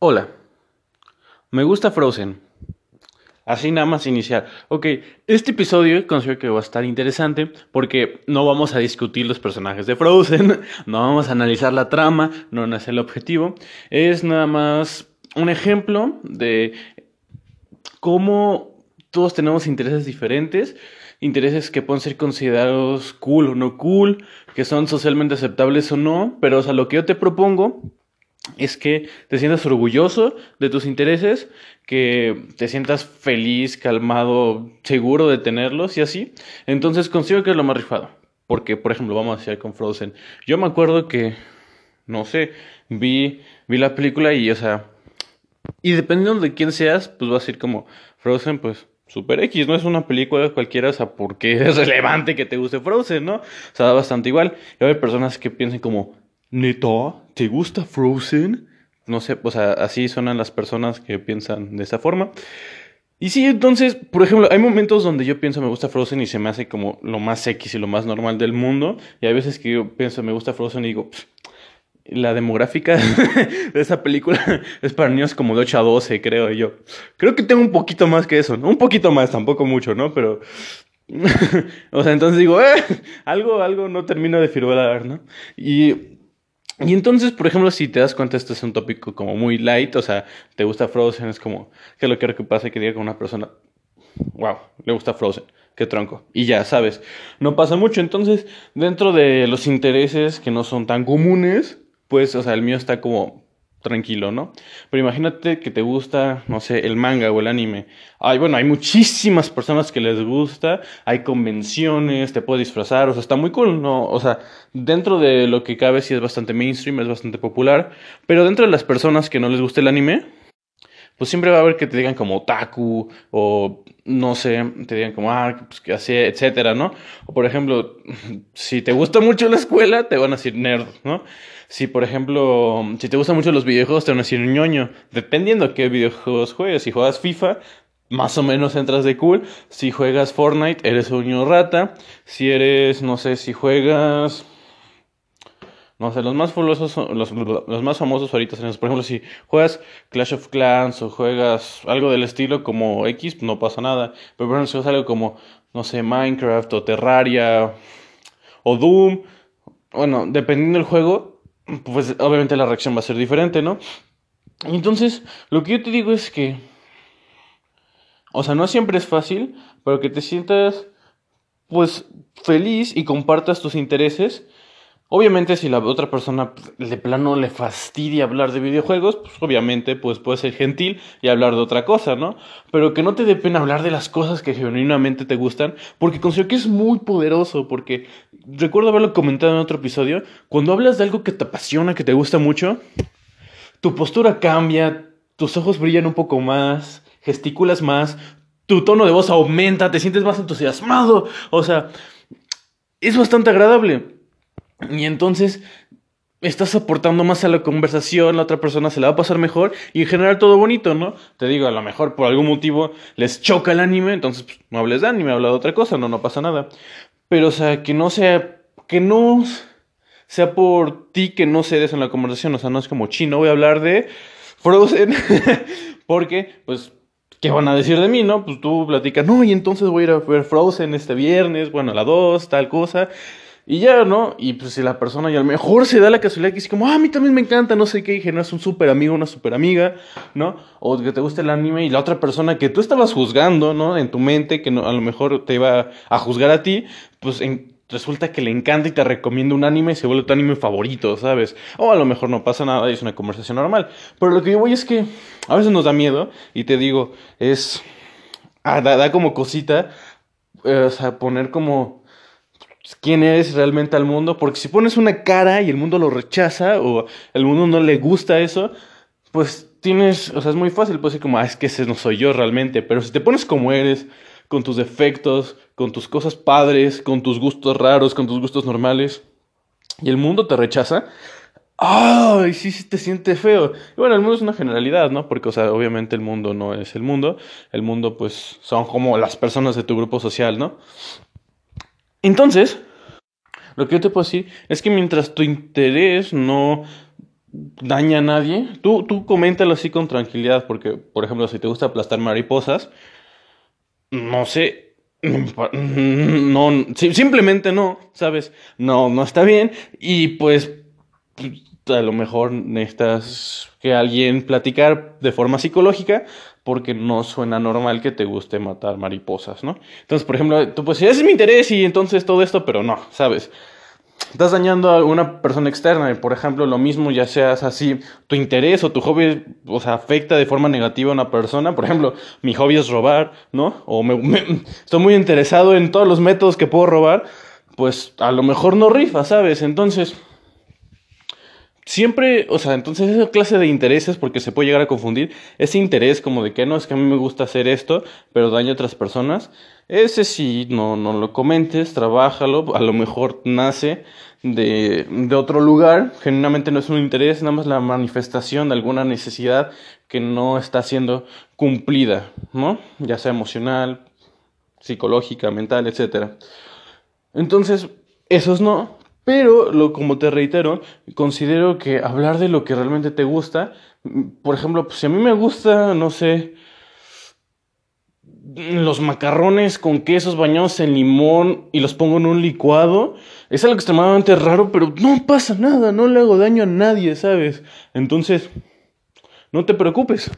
Hola, me gusta Frozen. Así nada más iniciar. Ok, este episodio considero que va a estar interesante porque no vamos a discutir los personajes de Frozen, no vamos a analizar la trama, no es el objetivo. Es nada más un ejemplo de cómo todos tenemos intereses diferentes, intereses que pueden ser considerados cool o no cool, que son socialmente aceptables o no, pero o sea, lo que yo te propongo es que te sientas orgulloso de tus intereses, que te sientas feliz, calmado, seguro de tenerlos y así. Entonces consigo que es lo más rifado. Porque, por ejemplo, vamos a decir con Frozen. Yo me acuerdo que, no sé, vi, vi la película y, o sea, y dependiendo de quién seas, pues va a ser como Frozen, pues Super X, no es una película cualquiera, o sea, porque es relevante que te guste Frozen, ¿no? O sea, da bastante igual. Y hay personas que piensen como, ¿Neto? ¿Te gusta Frozen? No sé, o sea, así suenan las personas que piensan de esa forma. Y sí, entonces, por ejemplo, hay momentos donde yo pienso me gusta Frozen y se me hace como lo más X y lo más normal del mundo. Y hay veces que yo pienso me gusta Frozen y digo, la demográfica de esa película es para niños como de 8 a 12, creo yo. Creo que tengo un poquito más que eso, ¿no? Un poquito más, tampoco mucho, ¿no? Pero o sea, entonces digo, eh, algo, algo no termino de firmar, ¿no? Y y entonces, por ejemplo, si te das cuenta, este es un tópico como muy light, o sea, te gusta Frozen, es como, ¿qué es lo que pasa que diga con una persona, wow, le gusta Frozen, qué tronco. Y ya, sabes, no pasa mucho. Entonces, dentro de los intereses que no son tan comunes, pues, o sea, el mío está como tranquilo, ¿no? Pero imagínate que te gusta, no sé, el manga o el anime. Ay, bueno, hay muchísimas personas que les gusta, hay convenciones, te puedes disfrazar, o sea, está muy cool, ¿no? O sea, dentro de lo que cabe sí es bastante mainstream, es bastante popular, pero dentro de las personas que no les gusta el anime, pues siempre va a haber que te digan como otaku o no sé, te digan como, ah, pues que así, etcétera, ¿no? O por ejemplo, si te gusta mucho la escuela, te van a decir nerd, ¿no? Si, por ejemplo, si te gustan mucho los videojuegos, te van a decir ñoño. Dependiendo qué videojuegos juegues. Si juegas FIFA, más o menos entras de cool. Si juegas Fortnite, eres un ño rata. Si eres, no sé, si juegas... No sé, los más famosos, los, los más famosos ahorita son Por ejemplo, si juegas Clash of Clans o juegas algo del estilo como X, no pasa nada. Pero por ejemplo, si juegas algo como, no sé, Minecraft o Terraria o Doom, bueno, dependiendo del juego, pues obviamente la reacción va a ser diferente, ¿no? Entonces, lo que yo te digo es que, o sea, no siempre es fácil, pero que te sientas, pues, feliz y compartas tus intereses Obviamente si la otra persona de plano le fastidia hablar de videojuegos, pues obviamente pues puede ser gentil y hablar de otra cosa, ¿no? Pero que no te dé pena hablar de las cosas que genuinamente te gustan, porque considero que es muy poderoso, porque recuerdo haberlo comentado en otro episodio, cuando hablas de algo que te apasiona, que te gusta mucho, tu postura cambia, tus ojos brillan un poco más, gesticulas más, tu tono de voz aumenta, te sientes más entusiasmado, o sea, es bastante agradable. Y entonces estás aportando más a la conversación, la otra persona se la va a pasar mejor y en general todo bonito, ¿no? Te digo, a lo mejor por algún motivo les choca el anime, entonces pues, no hables de anime, habla de otra cosa, no, no pasa nada. Pero, o sea, que no sea, que no sea por ti que no cedes en la conversación, o sea, no es como chino, voy a hablar de Frozen, porque, pues, ¿qué van a decir de mí, no? Pues tú platicas, no, y entonces voy a ir a ver Frozen este viernes, bueno, a la 2, tal cosa. Y ya, ¿no? Y pues si la persona ya a lo mejor se da la casualidad que dice como, ah, a mí también me encanta, no sé qué, y es un súper amigo, una súper amiga, ¿no? O que te guste el anime y la otra persona que tú estabas juzgando, ¿no? En tu mente, que no, a lo mejor te iba a juzgar a ti, pues resulta que le encanta y te recomienda un anime y se vuelve tu anime favorito, ¿sabes? O a lo mejor no pasa nada y es una conversación normal. Pero lo que yo voy es que a veces nos da miedo y te digo, es... Ah, da, como cosita, eh, o sea, poner como quién eres realmente al mundo, porque si pones una cara y el mundo lo rechaza o el mundo no le gusta eso, pues tienes, o sea, es muy fácil, pues decir como, ah, es que ese no soy yo realmente, pero si te pones como eres, con tus defectos, con tus cosas padres, con tus gustos raros, con tus gustos normales, y el mundo te rechaza, ¡ay! sí, sí te siente feo. Y bueno, el mundo es una generalidad, ¿no? Porque, o sea, obviamente el mundo no es el mundo, el mundo, pues, son como las personas de tu grupo social, ¿no? Entonces, lo que yo te puedo decir es que mientras tu interés no daña a nadie, tú, tú coméntalo así con tranquilidad, porque, por ejemplo, si te gusta aplastar mariposas, no sé, no, simplemente no, ¿sabes? No, no está bien, y pues a lo mejor necesitas que alguien platicar de forma psicológica porque no suena normal que te guste matar mariposas, ¿no? Entonces, por ejemplo, tú decir, ese es mi interés y entonces todo esto, pero no, ¿sabes? Estás dañando a una persona externa y, por ejemplo, lo mismo ya seas así, tu interés o tu hobby, o afecta de forma negativa a una persona. Por ejemplo, mi hobby es robar, ¿no? O me, estoy muy interesado en todos los métodos que puedo robar, pues a lo mejor no rifa, ¿sabes? Entonces siempre, o sea, entonces esa clase de intereses, porque se puede llegar a confundir, ese interés como de que no, es que a mí me gusta hacer esto, pero daño a otras personas, ese sí, no, no lo comentes, trabájalo, a lo mejor nace de, de otro lugar, genuinamente no es un interés, nada más la manifestación de alguna necesidad que no está siendo cumplida, ¿no? Ya sea emocional, psicológica, mental, etc. Entonces, esos no, pero, lo, como te reitero, considero que hablar de lo que realmente te gusta, por ejemplo, pues, si a mí me gusta, no sé, los macarrones con quesos bañados en limón y los pongo en un licuado, es algo extremadamente raro, pero no pasa nada, no le hago daño a nadie, ¿sabes? Entonces, no te preocupes.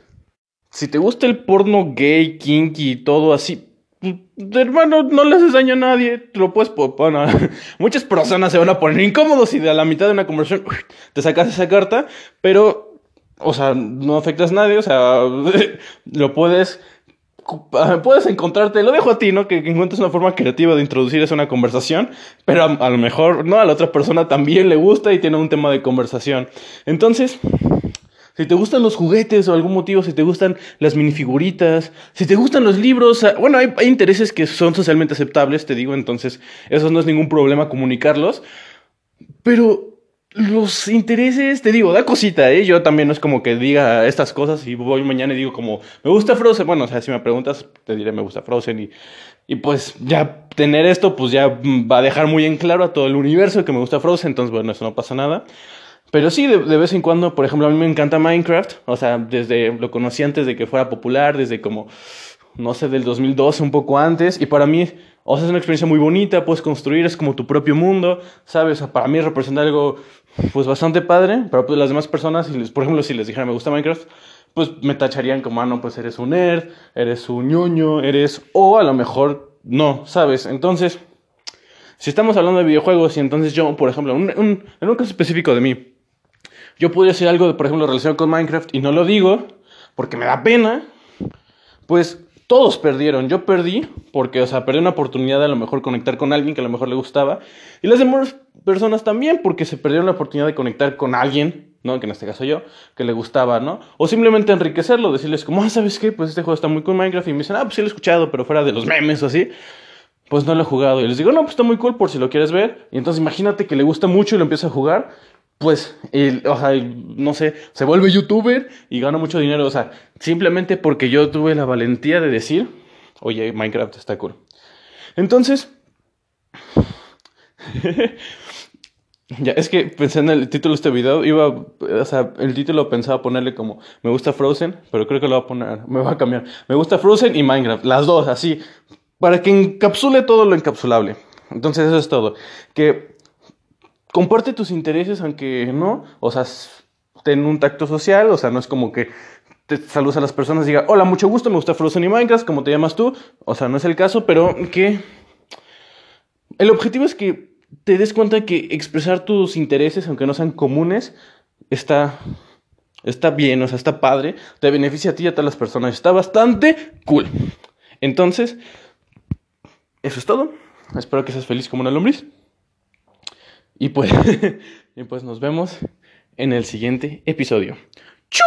Si te gusta el porno gay, kinky y todo así, hermano, no le haces daño a nadie, lo puedes bueno, muchas personas se van a poner incómodos y de a la mitad de una conversación te sacas esa carta, pero, o sea, no afectas a nadie, o sea, lo puedes, puedes encontrarte, lo dejo a ti, ¿no? Que, encuentres una forma creativa de introducir eso una conversación, pero a lo mejor, ¿no? A la otra persona también le gusta y tiene un tema de conversación. Entonces, si te gustan los juguetes o algún motivo, si te gustan las minifiguritas, si te gustan los libros, ah, bueno, hay, intereses que son socialmente aceptables, te digo, entonces eso no es ningún problema comunicarlos, pero los intereses, te digo, da cosita, ¿eh? Yo también no es como que diga estas cosas y voy mañana y digo como, me gusta Frozen, bueno, o sea, si me preguntas, te diré me gusta Frozen y, y pues ya tener esto, pues ya va a dejar muy en claro a todo el universo que me gusta Frozen, entonces bueno, eso no pasa nada. Pero sí, de, vez en cuando, por ejemplo, a mí me encanta Minecraft. O sea, desde lo conocí antes de que fuera popular, desde como, no sé, del 2012, un poco antes. Y para mí, o sea, es una experiencia muy bonita, puedes construir, es como tu propio mundo, ¿sabes? O sea, para mí representa algo, pues, bastante padre. Pero pues las demás personas, si les, por ejemplo, si les dijera me gusta Minecraft, pues me tacharían como, ah, no, pues eres un nerd, eres un ñoño, eres... O a lo mejor no, ¿sabes? Entonces... Si estamos hablando de videojuegos y entonces yo, por ejemplo, en un caso específico de mí, yo podría hacer algo, por ejemplo, relacionado con Minecraft y no lo digo porque me da pena, pues todos perdieron. Yo perdí porque, o sea, perdí una oportunidad de a lo mejor conectar con alguien que a lo mejor le gustaba. Y las demás personas también porque se perdieron la oportunidad de conectar con alguien, ¿no? Que en este caso yo, que le gustaba, ¿no? O simplemente enriquecerlo, decirles como, ah, ¿sabes qué? Pues este juego está muy cool Minecraft. Y me dicen, ah, pues sí lo he escuchado, pero fuera de los memes o así. Pues no lo he jugado. Y les digo, no, pues está muy cool por si lo quieres ver. Y entonces imagínate que le gusta mucho y lo empieza a jugar pues, o sea, no sé, se vuelve youtuber y gana mucho dinero. O sea, simplemente porque yo tuve la valentía de decir, oye, Minecraft está cool. Entonces, ya, es que pensé en el título de este video, iba, o sea, el título pensaba ponerle como, me gusta Frozen, pero creo que lo voy a poner, me va a cambiar. Me gusta Frozen y Minecraft, las dos, así, para que encapsule todo lo encapsulable. Entonces, eso es todo. Que comparte tus intereses, aunque no, o sea, ten un tacto social, o sea, no es como que te saludas a las personas y diga, hola, mucho gusto, me gusta Frozen y Minecraft, ¿cómo te llamas tú? O sea, no es el caso, pero que el objetivo es que te des cuenta que expresar tus intereses, aunque no sean comunes, está, está bien, o sea, está padre, te beneficia a ti y a todas las personas, está bastante cool. Entonces, eso es todo. Espero que seas feliz como una lombriz. Y pues, y pues nos vemos en el siguiente episodio. ¡Chu!